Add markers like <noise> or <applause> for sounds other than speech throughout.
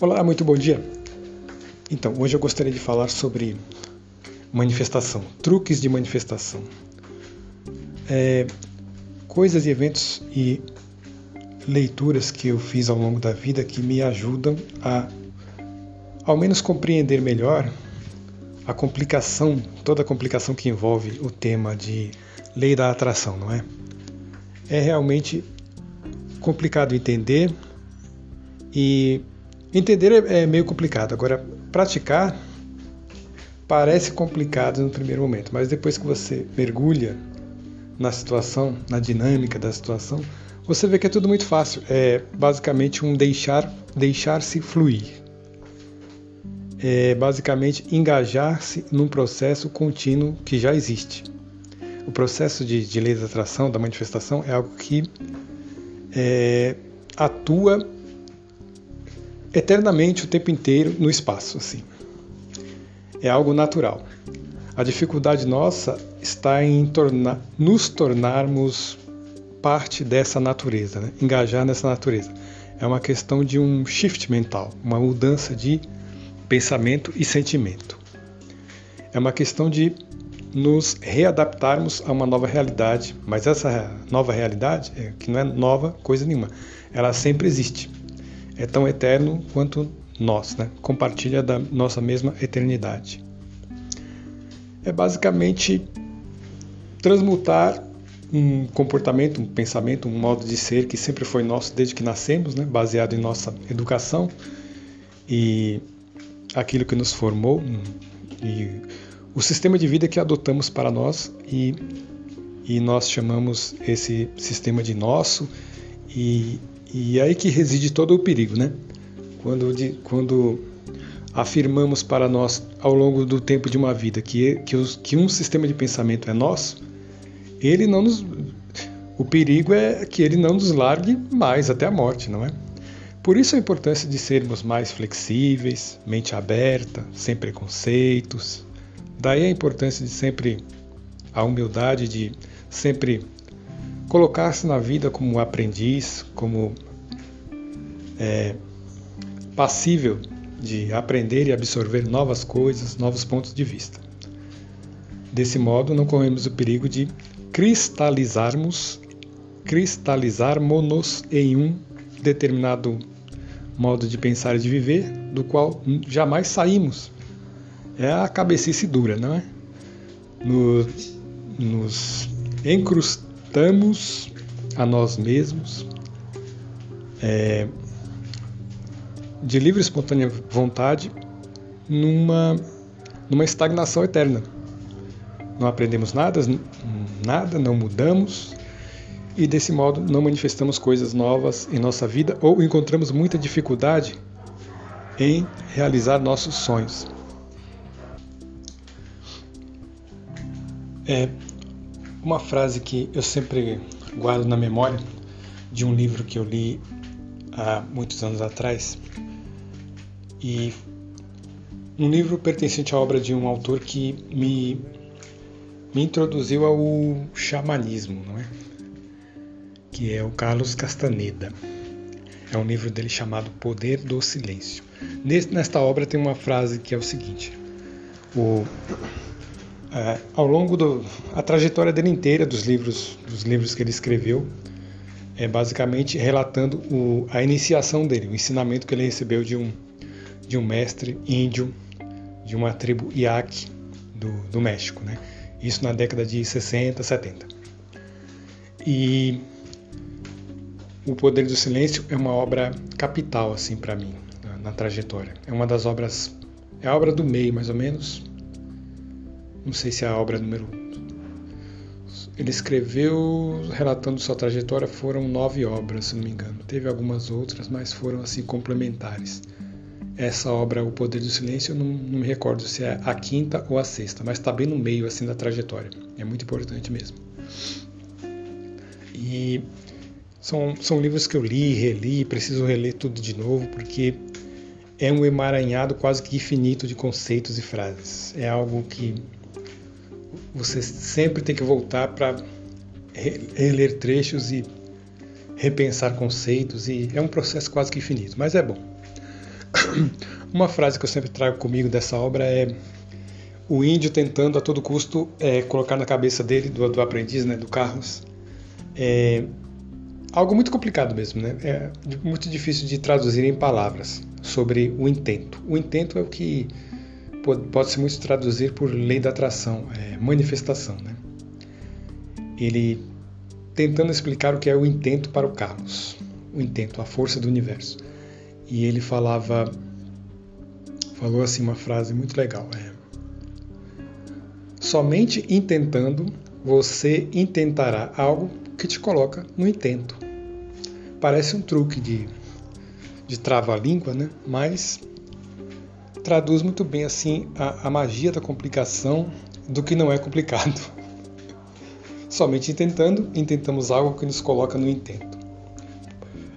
Olá, muito bom dia. Então, hoje eu gostaria de falar sobre manifestação, truques de manifestação. É, coisas e eventos e leituras que eu fiz ao longo da vida que me ajudam a, ao menos, compreender melhor a complicação, toda a complicação que envolve o tema de lei da atração, não é? É realmente complicado entender e entender é, é meio complicado. Agora, praticar parece complicado no primeiro momento, mas depois que você mergulha na situação, na dinâmica da situação, você vê que é tudo muito fácil. É basicamente um deixar deixar-se fluir. É basicamente engajar-se num processo contínuo que já existe. O processo de, de lei da atração, da manifestação, é algo que é, atua eternamente o tempo inteiro no espaço, assim. É algo natural. A dificuldade nossa está em nos tornarmos parte dessa natureza, né? engajar nessa natureza. É uma questão de um shift mental, uma mudança de pensamento e sentimento. É uma questão de nos readaptarmos a uma nova realidade, mas essa nova realidade, é, que não é nova coisa nenhuma, ela sempre existe. É tão eterno quanto nós, né? compartilha da nossa mesma eternidade. É basicamente transmutar um comportamento, um pensamento, um modo de ser que sempre foi nosso desde que nascemos, né? baseado em nossa educação e aquilo que nos formou e o sistema de vida que adotamos para nós e, e nós chamamos esse sistema de nosso e, e aí que reside todo o perigo, né? Quando, de, quando afirmamos para nós ao longo do tempo de uma vida que, que, os, que um sistema de pensamento é nosso, ele não nos, o perigo é que ele não nos largue mais até a morte, não é? Por isso a importância de sermos mais flexíveis, mente aberta, sem preconceitos, Daí a importância de sempre a humildade de sempre colocar-se na vida como aprendiz, como é, passível de aprender e absorver novas coisas, novos pontos de vista. Desse modo, não corremos o perigo de cristalizarmos, cristalizarmos-nos em um determinado modo de pensar e de viver, do qual jamais saímos é a cabecice dura, não é? Nos, nos encrustamos a nós mesmos é, de livre e espontânea vontade numa, numa estagnação eterna. Não aprendemos nada, nada, não mudamos e desse modo não manifestamos coisas novas em nossa vida ou encontramos muita dificuldade em realizar nossos sonhos. É uma frase que eu sempre guardo na memória de um livro que eu li há muitos anos atrás e um livro pertencente à obra de um autor que me, me introduziu ao xamanismo, não é? que é o Carlos Castaneda. É um livro dele chamado Poder do Silêncio. Nesta obra tem uma frase que é o seguinte: o é, ao longo da trajetória dele inteira dos livros, dos livros que ele escreveu, é basicamente relatando o, a iniciação dele, o ensinamento que ele recebeu de um, de um mestre índio de uma tribo Iaque do, do México, né? Isso na década de 60, 70. E o Poder do Silêncio é uma obra capital assim para mim na, na trajetória. É uma das obras, é a obra do meio mais ou menos, não sei se é a obra número. Ele escreveu, relatando sua trajetória, foram nove obras, se não me engano. Teve algumas outras, mas foram assim complementares. Essa obra, O Poder do Silêncio, eu não, não me recordo se é a quinta ou a sexta, mas está bem no meio assim da trajetória. É muito importante mesmo. E são, são livros que eu li, reli, preciso reler tudo de novo, porque é um emaranhado quase que infinito de conceitos e frases. É algo que você sempre tem que voltar para reler trechos e repensar conceitos e é um processo quase que infinito, mas é bom. <coughs> Uma frase que eu sempre trago comigo dessa obra é o índio tentando a todo custo é, colocar na cabeça dele, do, do aprendiz, né, do Carlos, é, algo muito complicado mesmo, né? É muito difícil de traduzir em palavras sobre o intento. O intento é o que pode, pode se muito traduzir por lei da atração, é, manifestação, né? Ele tentando explicar o que é o intento para o Carlos, o intento, a força do universo. E ele falava, falou assim uma frase muito legal. É, Somente intentando você intentará algo que te coloca no intento. Parece um truque de, de trava-língua, né? mas traduz muito bem assim a, a magia da complicação do que não é complicado. Somente intentando, intentamos algo que nos coloca no intento.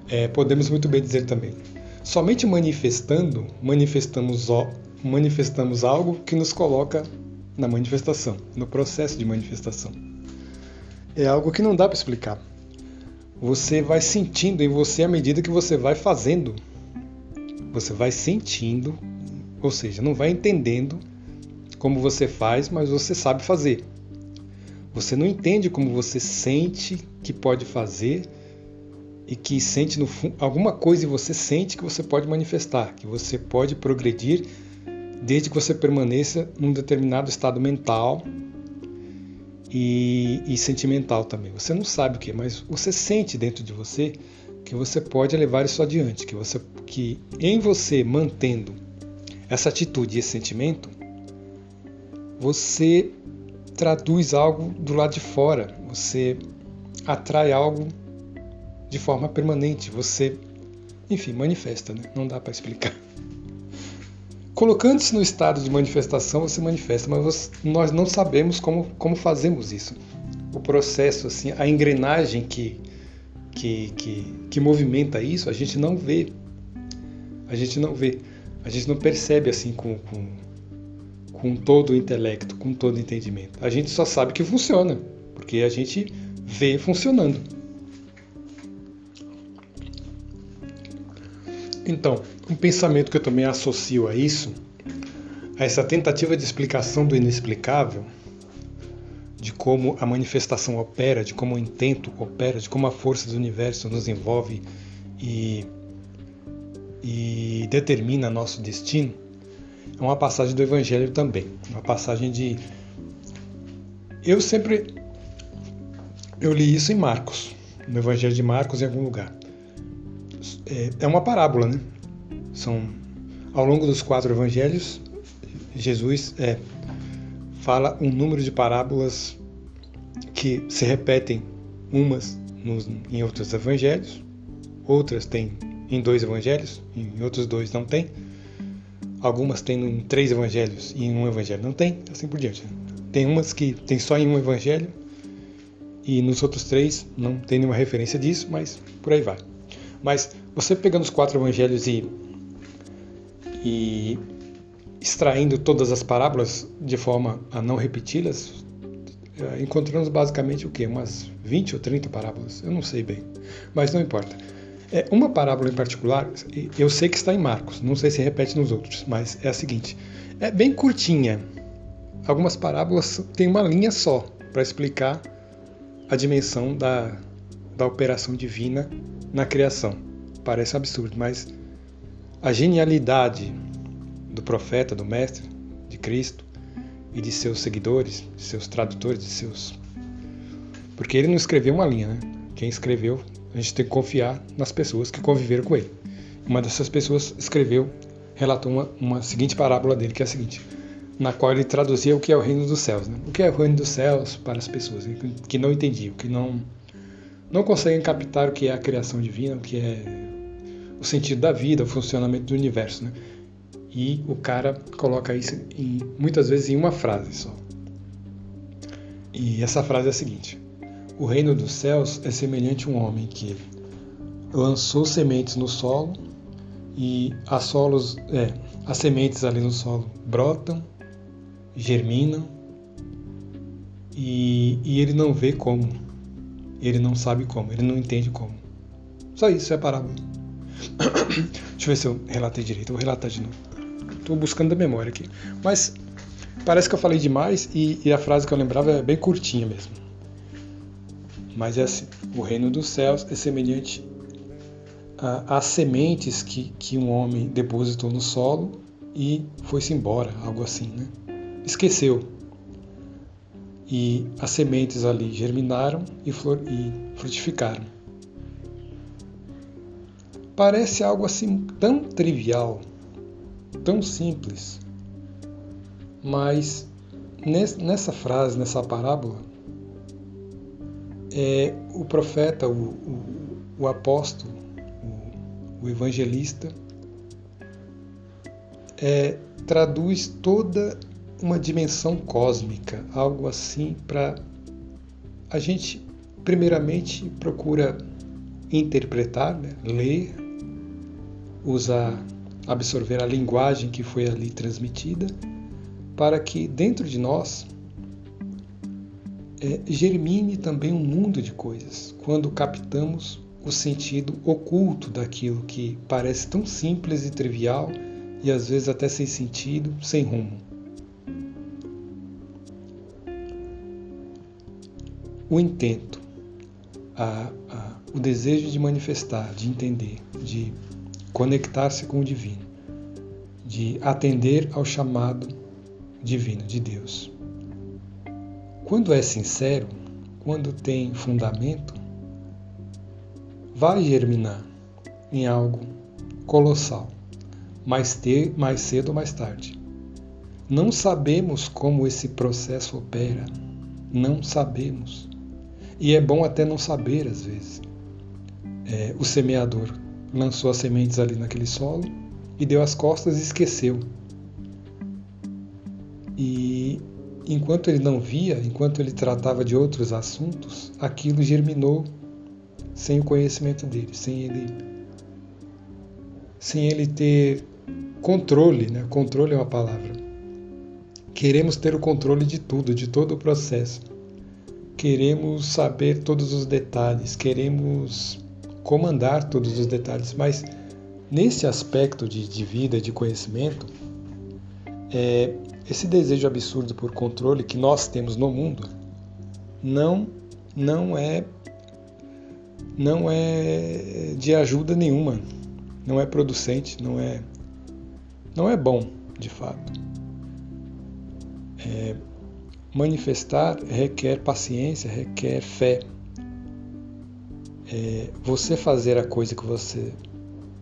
É, podemos muito bem dizer também, somente manifestando, manifestamos, manifestamos algo que nos coloca na manifestação, no processo de manifestação. É algo que não dá para explicar. Você vai sentindo em você à medida que você vai fazendo. Você vai sentindo, ou seja, não vai entendendo como você faz, mas você sabe fazer. Você não entende como você sente que pode fazer e que sente no alguma coisa e você sente que você pode manifestar, que você pode progredir desde que você permaneça num determinado estado mental e, e, sentimental também. Você não sabe o que, mas você sente dentro de você que você pode levar isso adiante, que você, que em você mantendo essa atitude esse sentimento, você traduz algo do lado de fora, você atrai algo de forma permanente, você, enfim, manifesta, né? não dá para explicar. Colocando-se no estado de manifestação, você manifesta, mas nós não sabemos como, como fazemos isso. O processo, assim, a engrenagem que, que, que, que movimenta isso, a gente não vê. A gente não vê. A gente não percebe assim com, com, com todo o intelecto, com todo o entendimento. A gente só sabe que funciona, porque a gente vê funcionando. Então, um pensamento que eu também associo a isso, a essa tentativa de explicação do inexplicável, de como a manifestação opera, de como o intento opera, de como a força do universo nos envolve e, e determina nosso destino, é uma passagem do Evangelho também. Uma passagem de. Eu sempre. Eu li isso em Marcos, no Evangelho de Marcos, em algum lugar é, é uma parábola, né? São ao longo dos quatro evangelhos, Jesus é, fala um número de parábolas que se repetem umas nos, em outros evangelhos, outras tem em dois evangelhos, em outros dois não tem. Algumas tem em três evangelhos e em um evangelho não tem, assim por diante. Tem umas que tem só em um evangelho e nos outros três não tem nenhuma referência disso, mas por aí vai. Mas você pegando os quatro evangelhos e, e extraindo todas as parábolas de forma a não repeti-las, eh, encontramos basicamente o que? Umas 20 ou 30 parábolas, eu não sei bem, mas não importa. É, uma parábola em particular, eu sei que está em Marcos, não sei se repete nos outros, mas é a seguinte: é bem curtinha. Algumas parábolas têm uma linha só para explicar a dimensão da, da operação divina na criação. Parece absurdo, mas a genialidade do profeta, do mestre, de Cristo e de seus seguidores, de seus tradutores, de seus. Porque ele não escreveu uma linha, né? Quem escreveu, a gente tem que confiar nas pessoas que conviveram com ele. Uma dessas pessoas escreveu, relatou uma, uma seguinte parábola dele, que é a seguinte: na qual ele traduzia o que é o reino dos céus. Né? O que é o reino dos céus para as pessoas que não entendiam, que não não conseguem captar o que é a criação divina, o que é o sentido da vida, o funcionamento do universo. Né? E o cara coloca isso em, muitas vezes em uma frase só. E essa frase é a seguinte: O reino dos céus é semelhante a um homem que lançou sementes no solo e as, solos, é, as sementes ali no solo brotam, germinam e, e ele não vê como ele não sabe como, ele não entende como. Só isso é a parábola. <coughs> Deixa eu ver se eu relatei direito. Vou relatar de novo. Estou buscando da memória aqui. Mas parece que eu falei demais e, e a frase que eu lembrava é bem curtinha mesmo. Mas é assim: o reino dos céus é semelhante às sementes que, que um homem depositou no solo e foi-se embora, algo assim, né? Esqueceu. E as sementes ali germinaram e, flor, e frutificaram. Parece algo assim tão trivial, tão simples, mas nessa frase, nessa parábola, é, o profeta, o, o, o apóstolo, o, o evangelista, é, traduz toda uma dimensão cósmica, algo assim para a gente primeiramente procura interpretar, né? ler, usar, absorver a linguagem que foi ali transmitida, para que dentro de nós é, germine também um mundo de coisas, quando captamos o sentido oculto daquilo que parece tão simples e trivial e às vezes até sem sentido, sem rumo. O intento, a, a, o desejo de manifestar, de entender, de conectar-se com o divino, de atender ao chamado divino de Deus. Quando é sincero, quando tem fundamento, vai germinar em algo colossal mais, ter, mais cedo ou mais tarde. Não sabemos como esse processo opera. Não sabemos. E é bom até não saber às vezes. É, o semeador lançou as sementes ali naquele solo e deu as costas e esqueceu. E enquanto ele não via, enquanto ele tratava de outros assuntos, aquilo germinou sem o conhecimento dele, sem ele sem ele ter controle, né? Controle é uma palavra. Queremos ter o controle de tudo, de todo o processo. Queremos saber todos os detalhes, queremos comandar todos os detalhes, mas nesse aspecto de, de vida, de conhecimento, é, esse desejo absurdo por controle que nós temos no mundo não não é não é de ajuda nenhuma, não é producente, não é não é bom, de fato. É, manifestar requer paciência, requer fé. É, você fazer a coisa que você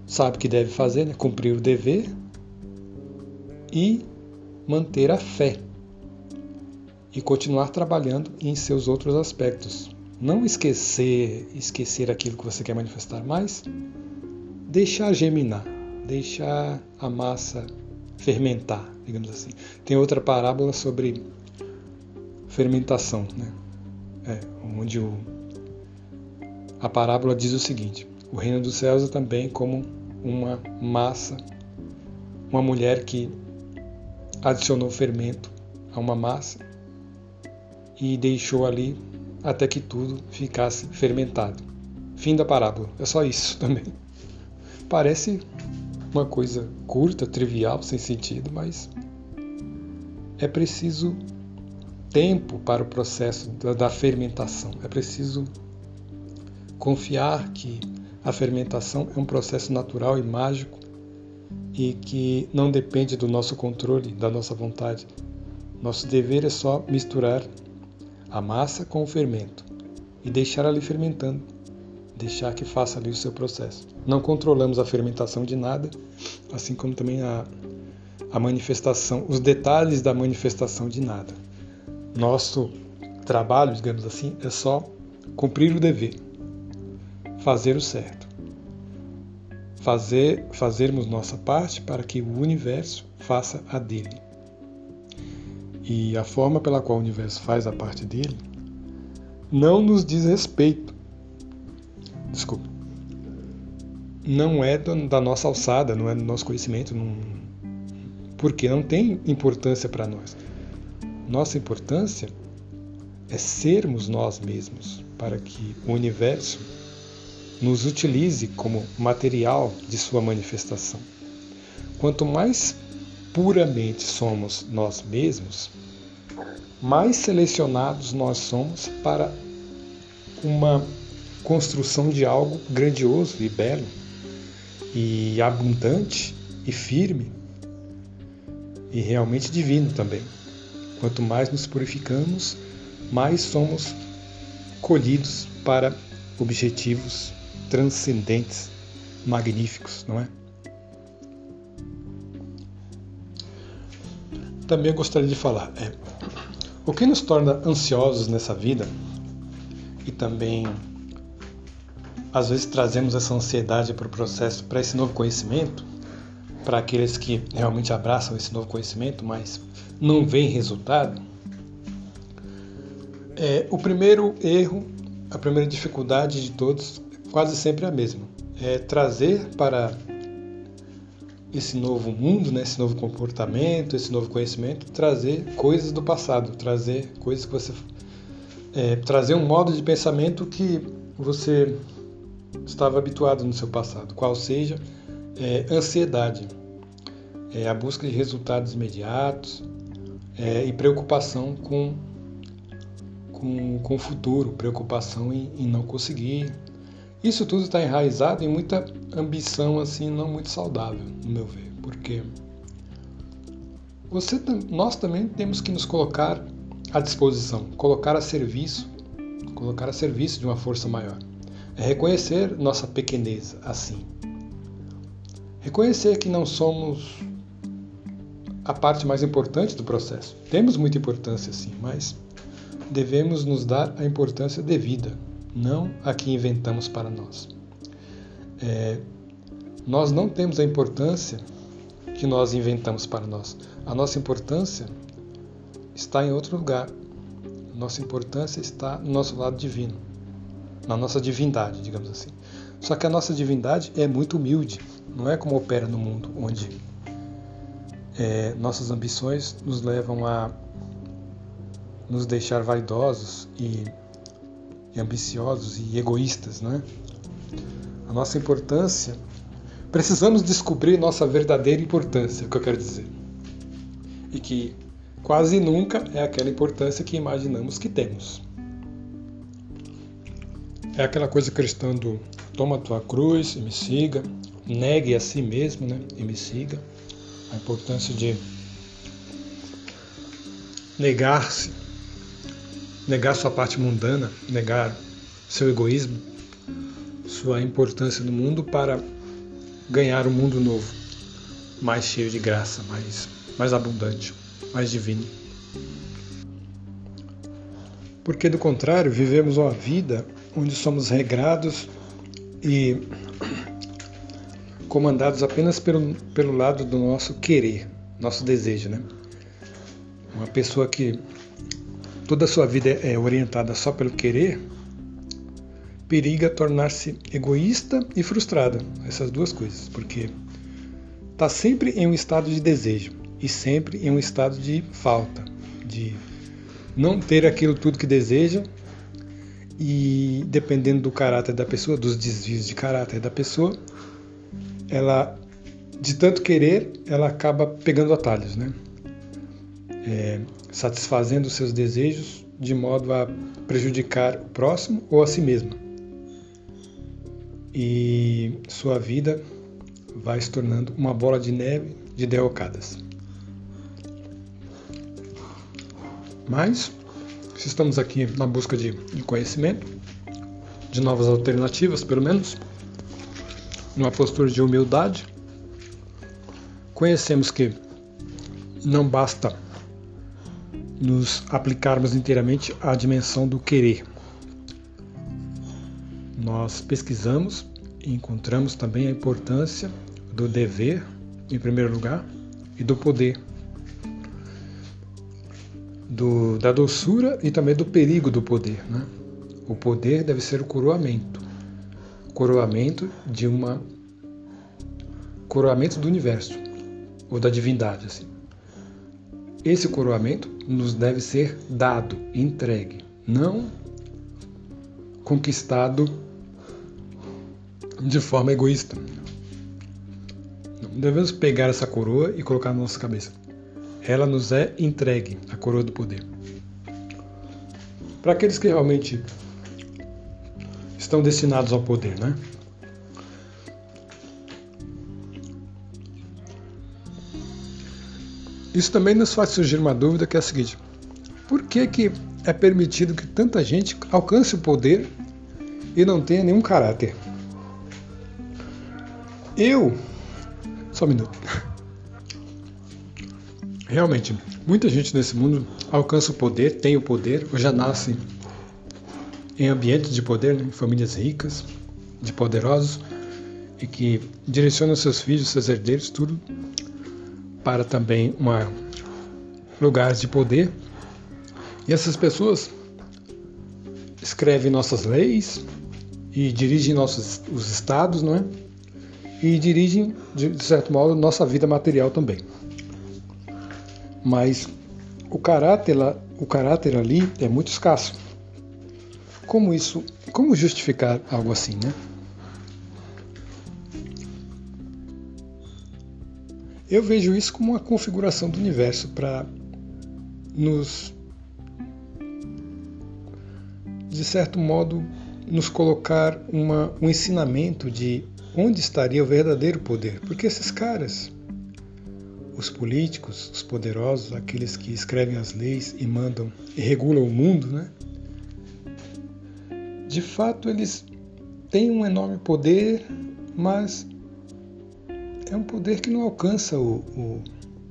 sabe que deve fazer, né? cumprir o dever e manter a fé e continuar trabalhando em seus outros aspectos. Não esquecer, esquecer aquilo que você quer manifestar, mas deixar germinar deixar a massa fermentar, digamos assim. Tem outra parábola sobre fermentação, né? É, onde o, a parábola diz o seguinte: o reino dos céus é também como uma massa, uma mulher que adicionou fermento a uma massa e deixou ali até que tudo ficasse fermentado. Fim da parábola. É só isso <laughs> também. Parece uma coisa curta, trivial, sem sentido, mas é preciso tempo para o processo da fermentação. É preciso confiar que a fermentação é um processo natural e mágico e que não depende do nosso controle, da nossa vontade. Nosso dever é só misturar a massa com o fermento e deixar ali fermentando deixar que faça ali o seu processo. Não controlamos a fermentação de nada, assim como também a, a manifestação, os detalhes da manifestação de nada. Nosso trabalho, digamos assim, é só cumprir o dever, fazer o certo. Fazer, fazermos nossa parte para que o universo faça a dele. E a forma pela qual o universo faz a parte dele não nos diz respeito desculpa, não é da nossa alçada, não é do nosso conhecimento, não, porque não tem importância para nós. Nossa importância é sermos nós mesmos, para que o universo nos utilize como material de sua manifestação. Quanto mais puramente somos nós mesmos, mais selecionados nós somos para uma construção de algo grandioso e belo, e abundante e firme, e realmente divino também. Quanto mais nos purificamos, mais somos colhidos para objetivos transcendentes, magníficos, não é? Também gostaria de falar, é, o que nos torna ansiosos nessa vida e também às vezes trazemos essa ansiedade para o processo, para esse novo conhecimento, para aqueles que realmente abraçam esse novo conhecimento, mas não veem resultado. É, o primeiro erro, a primeira dificuldade de todos, quase sempre é a mesma. É trazer para esse novo mundo, né, esse novo comportamento, esse novo conhecimento, trazer coisas do passado, trazer coisas que você. É, trazer um modo de pensamento que você estava habituado no seu passado, qual seja é, ansiedade, é, a busca de resultados imediatos é, e preocupação com, com, com o futuro, preocupação em, em não conseguir, isso tudo está enraizado em muita ambição assim não muito saudável, no meu ver, porque você, nós também temos que nos colocar à disposição, colocar a serviço, colocar a serviço de uma força maior. É reconhecer nossa pequenez assim. Reconhecer que não somos a parte mais importante do processo. Temos muita importância sim, mas devemos nos dar a importância devida não a que inventamos para nós. É, nós não temos a importância que nós inventamos para nós. A nossa importância está em outro lugar. Nossa importância está no nosso lado divino, na nossa divindade, digamos assim. Só que a nossa divindade é muito humilde, não é como opera no mundo, onde é, nossas ambições nos levam a nos deixar vaidosos e e ambiciosos e egoístas, né? A nossa importância, precisamos descobrir nossa verdadeira importância, é o que eu quero dizer. E que quase nunca é aquela importância que imaginamos que temos. É aquela coisa cristã do toma tua cruz e me siga, negue a si mesmo né, e me siga. A importância de negar-se negar sua parte mundana, negar seu egoísmo, sua importância no mundo para ganhar um mundo novo, mais cheio de graça, mais, mais abundante, mais divino. Porque, do contrário, vivemos uma vida onde somos regrados e comandados apenas pelo, pelo lado do nosso querer, nosso desejo. Né? Uma pessoa que toda a sua vida é orientada só pelo querer, periga tornar-se egoísta e frustrada. Essas duas coisas, porque está sempre em um estado de desejo e sempre em um estado de falta, de não ter aquilo tudo que deseja e dependendo do caráter da pessoa, dos desvios de caráter da pessoa, ela de tanto querer, ela acaba pegando atalhos, né? É, satisfazendo seus desejos de modo a prejudicar o próximo ou a si mesmo. E sua vida vai se tornando uma bola de neve de derrocadas. Mas, se estamos aqui na busca de, de conhecimento, de novas alternativas, pelo menos, numa postura de humildade, conhecemos que não basta nos aplicarmos inteiramente à dimensão do querer. Nós pesquisamos e encontramos também a importância do dever, em primeiro lugar, e do poder, do, da doçura e também do perigo do poder. Né? O poder deve ser o coroamento coroamento de uma coroamento do universo ou da divindade assim. Esse coroamento nos deve ser dado, entregue, não conquistado de forma egoísta. Não devemos pegar essa coroa e colocar na nossa cabeça. Ela nos é entregue, a coroa do poder. Para aqueles que realmente estão destinados ao poder, né? Isso também nos faz surgir uma dúvida que é a seguinte: por que, que é permitido que tanta gente alcance o poder e não tenha nenhum caráter? Eu. Só um minuto. Realmente, muita gente nesse mundo alcança o poder, tem o poder, ou já nasce em ambientes de poder, né? famílias ricas, de poderosos, e que direcionam seus filhos, seus herdeiros, tudo para também uma, lugares de poder. E essas pessoas escrevem nossas leis e dirigem nossos os estados, não é? E dirigem, de certo modo, nossa vida material também. Mas o caráter, o caráter ali é muito escasso. Como isso, como justificar algo assim, né? Eu vejo isso como uma configuração do universo para nos, de certo modo, nos colocar uma, um ensinamento de onde estaria o verdadeiro poder. Porque esses caras, os políticos, os poderosos, aqueles que escrevem as leis e mandam e regulam o mundo, né? De fato, eles têm um enorme poder, mas é um poder que não alcança o, o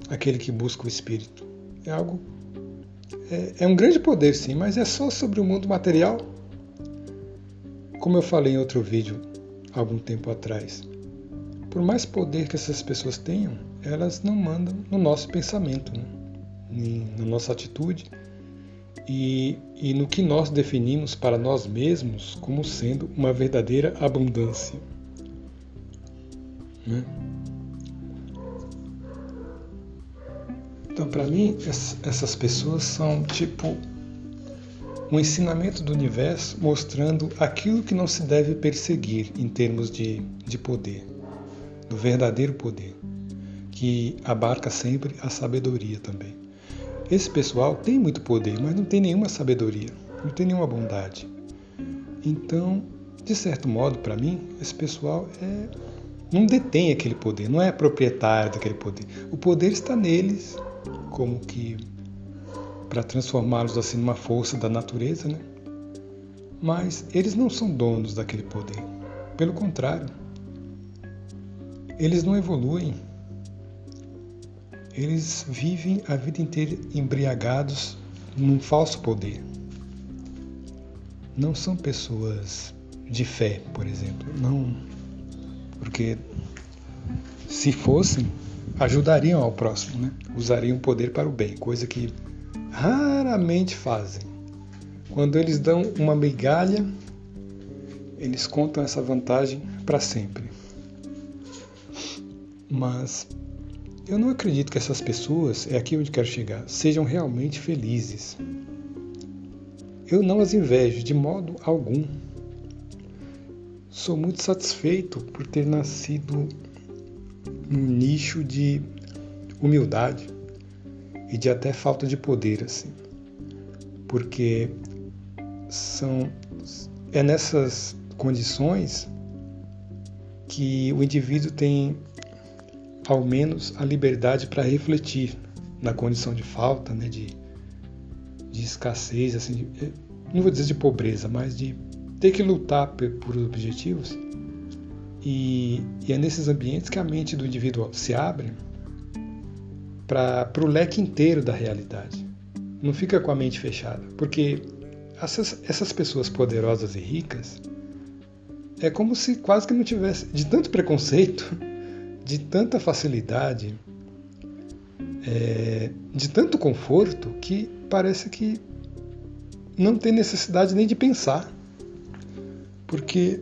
aquele que busca o espírito. É algo. É, é um grande poder, sim, mas é só sobre o mundo material. Como eu falei em outro vídeo algum tempo atrás, por mais poder que essas pessoas tenham, elas não mandam no nosso pensamento, né? na nossa atitude e, e no que nós definimos para nós mesmos como sendo uma verdadeira abundância. Né? Então, para mim, essas pessoas são tipo um ensinamento do universo mostrando aquilo que não se deve perseguir em termos de, de poder, do verdadeiro poder, que abarca sempre a sabedoria também. Esse pessoal tem muito poder, mas não tem nenhuma sabedoria, não tem nenhuma bondade. Então, de certo modo, para mim, esse pessoal é, não detém aquele poder, não é proprietário daquele poder. O poder está neles como que para transformá-los assim numa força da natureza, né? Mas eles não são donos daquele poder. Pelo contrário, eles não evoluem. Eles vivem a vida inteira embriagados num falso poder. Não são pessoas de fé, por exemplo. Não. Porque se fossem, ajudariam ao próximo, né? usariam o poder para o bem, coisa que raramente fazem. Quando eles dão uma migalha, eles contam essa vantagem para sempre. Mas eu não acredito que essas pessoas, é aqui onde quero chegar, sejam realmente felizes. Eu não as invejo de modo algum. Sou muito satisfeito por ter nascido um nicho de humildade e de até falta de poder, assim. Porque são é nessas condições que o indivíduo tem ao menos a liberdade para refletir na condição de falta, né, de, de escassez, assim, de, não vou dizer de pobreza, mas de ter que lutar por objetivos e, e é nesses ambientes que a mente do indivíduo se abre para o leque inteiro da realidade. Não fica com a mente fechada, porque essas, essas pessoas poderosas e ricas é como se quase que não tivesse de tanto preconceito, <laughs> de tanta facilidade, é, de tanto conforto que parece que não tem necessidade nem de pensar, porque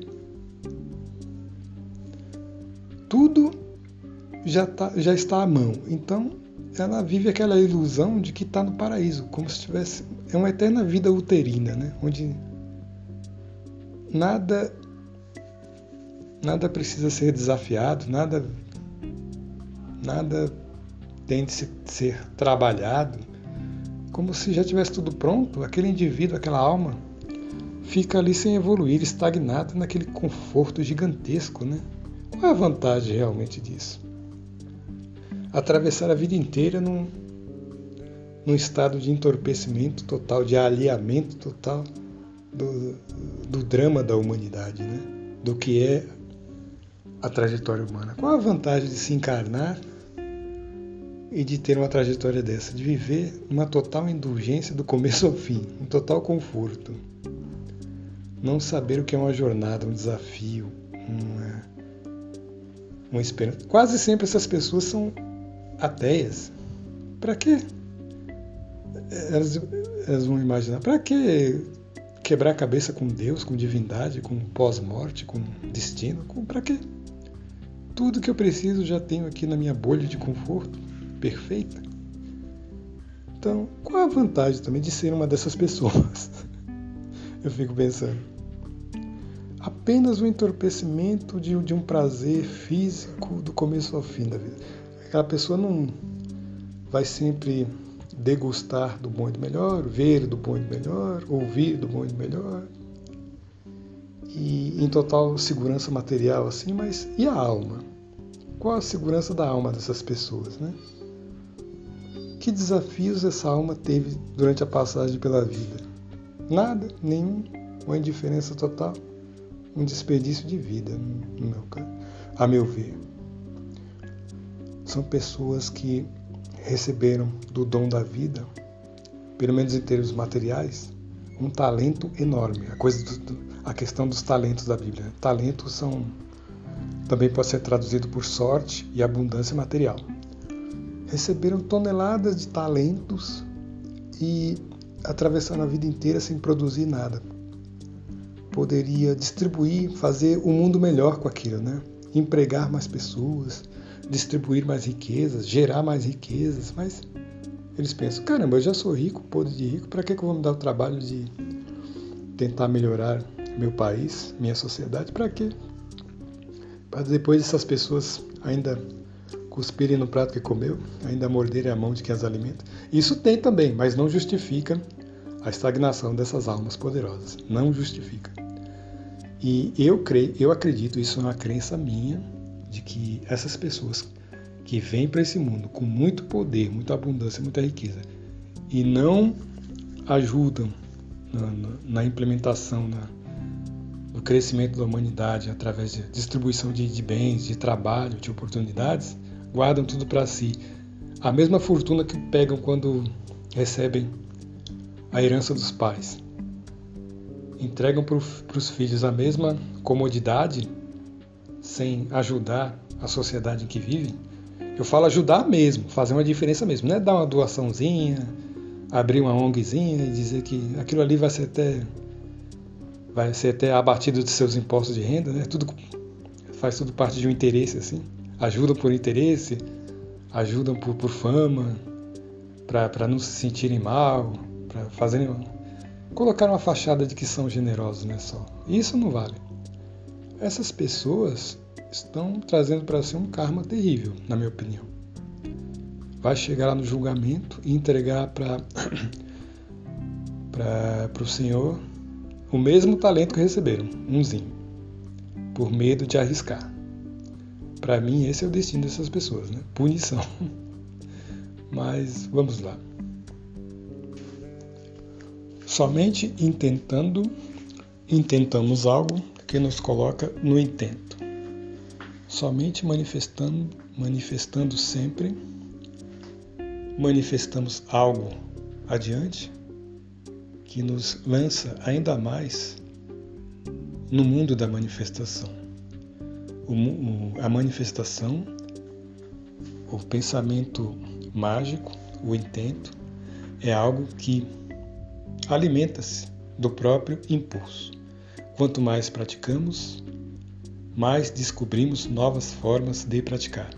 tudo já, tá, já está à mão. Então ela vive aquela ilusão de que está no paraíso, como se tivesse. É uma eterna vida uterina, né? onde nada nada precisa ser desafiado, nada, nada tem de ser trabalhado, como se já tivesse tudo pronto, aquele indivíduo, aquela alma, fica ali sem evoluir, estagnado naquele conforto gigantesco, né? Qual é a vantagem realmente disso? Atravessar a vida inteira num, num estado de entorpecimento total, de alinhamento total do, do drama da humanidade, né? do que é a trajetória humana. Qual a vantagem de se encarnar e de ter uma trajetória dessa? De viver uma total indulgência do começo ao fim, um total conforto. Não saber o que é uma jornada, um desafio, uma, uma esperança. Quase sempre essas pessoas são ateias. Para quê? Elas, elas vão imaginar, para que quebrar a cabeça com Deus, com divindade, com pós-morte, com destino? Para quê? Tudo que eu preciso já tenho aqui na minha bolha de conforto perfeita. Então, qual a vantagem também de ser uma dessas pessoas? <laughs> Eu fico pensando. Apenas o entorpecimento de, de um prazer físico do começo ao fim da vida. Aquela pessoa não vai sempre degustar do bom e do melhor, ver do bom e do melhor, ouvir do bom e do melhor. E em total segurança material assim, mas e a alma? Qual a segurança da alma dessas pessoas, né? Que desafios essa alma teve durante a passagem pela vida? Nada, nenhum, uma indiferença total, um desperdício de vida, no meu a meu ver. São pessoas que receberam do dom da vida, pelo menos em termos materiais, um talento enorme. A, coisa do, a questão dos talentos da Bíblia. Talentos são também pode ser traduzido por sorte e abundância material receberam toneladas de talentos e atravessaram a vida inteira sem produzir nada. Poderia distribuir, fazer o um mundo melhor com aquilo, né? Empregar mais pessoas, distribuir mais riquezas, gerar mais riquezas, mas eles pensam: caramba, eu já sou rico, podre de rico, para que, que eu vou me dar o trabalho de tentar melhorar meu país, minha sociedade? Para quê? Para depois essas pessoas ainda cuspirem no prato que comeu, ainda morderem a mão de quem as alimenta. Isso tem também, mas não justifica a estagnação dessas almas poderosas. Não justifica. E eu creio, eu acredito, isso é uma crença minha, de que essas pessoas que vêm para esse mundo com muito poder, muita abundância, muita riqueza, e não ajudam na, na, na implementação, na, no crescimento da humanidade através de distribuição de, de bens, de trabalho, de oportunidades, guardam tudo para si. A mesma fortuna que pegam quando recebem a herança dos pais. Entregam para os filhos a mesma comodidade sem ajudar a sociedade em que vivem. Eu falo ajudar mesmo, fazer uma diferença mesmo. Não é dar uma doaçãozinha, abrir uma ONGzinha e dizer que aquilo ali vai ser até vai ser até abatido de seus impostos de renda, né? Tudo faz tudo parte de um interesse assim ajudam por interesse, ajudam por, por fama, para não se sentirem mal, para fazerem. Colocar uma fachada de que são generosos, né? Só. Isso não vale. Essas pessoas estão trazendo para si um karma terrível, na minha opinião. Vai chegar lá no julgamento e entregar para <clears throat> o Senhor o mesmo talento que receberam, umzinho, por medo de arriscar. Para mim, esse é o destino dessas pessoas, né? Punição. <laughs> Mas vamos lá. Somente intentando, intentamos algo que nos coloca no intento. Somente manifestando, manifestando sempre, manifestamos algo adiante que nos lança ainda mais no mundo da manifestação o, a manifestação, o pensamento mágico, o intento, é algo que alimenta-se do próprio impulso. Quanto mais praticamos, mais descobrimos novas formas de praticar.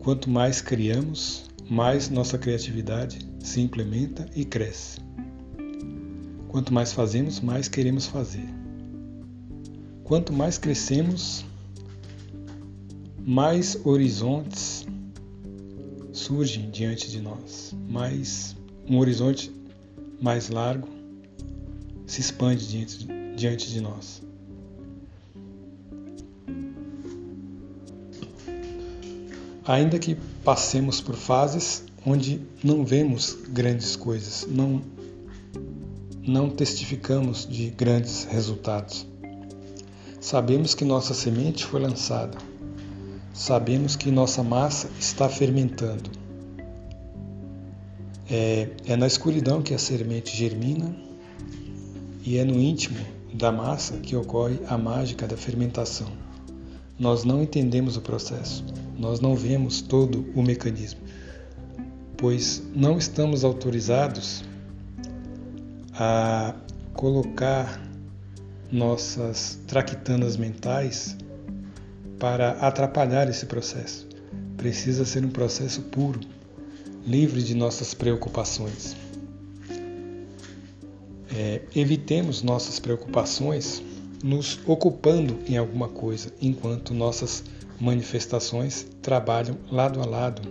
Quanto mais criamos, mais nossa criatividade se implementa e cresce. Quanto mais fazemos, mais queremos fazer. Quanto mais crescemos, mais horizontes surgem diante de nós, mais um horizonte mais largo se expande diante, diante de nós. Ainda que passemos por fases onde não vemos grandes coisas, não, não testificamos de grandes resultados. Sabemos que nossa semente foi lançada, sabemos que nossa massa está fermentando. É, é na escuridão que a semente germina e é no íntimo da massa que ocorre a mágica da fermentação. Nós não entendemos o processo, nós não vemos todo o mecanismo, pois não estamos autorizados a colocar nossas traquitanas mentais para atrapalhar esse processo. Precisa ser um processo puro, livre de nossas preocupações. É, evitemos nossas preocupações nos ocupando em alguma coisa, enquanto nossas manifestações trabalham lado a lado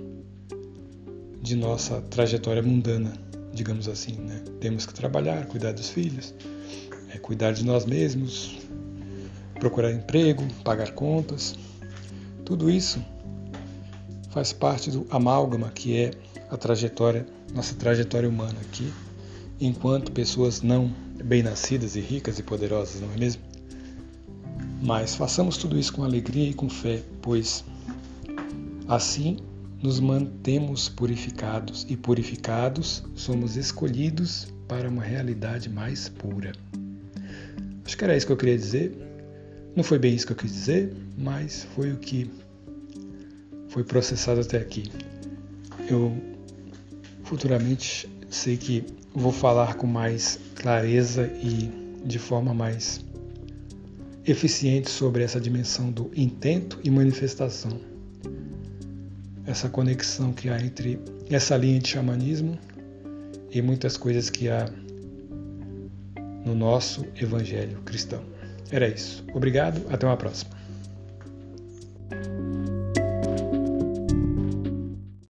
de nossa trajetória mundana, digamos assim. Né? Temos que trabalhar, cuidar dos filhos, é cuidar de nós mesmos, procurar emprego, pagar contas. Tudo isso faz parte do amálgama que é a trajetória, nossa trajetória humana aqui, enquanto pessoas não bem-nascidas e ricas e poderosas, não é mesmo? Mas façamos tudo isso com alegria e com fé, pois assim nos mantemos purificados e purificados somos escolhidos para uma realidade mais pura. Acho que era isso que eu queria dizer. Não foi bem isso que eu quis dizer, mas foi o que foi processado até aqui. Eu futuramente sei que vou falar com mais clareza e de forma mais eficiente sobre essa dimensão do intento e manifestação. Essa conexão que há entre essa linha de xamanismo e muitas coisas que há no nosso Evangelho cristão. Era isso. Obrigado, até uma próxima.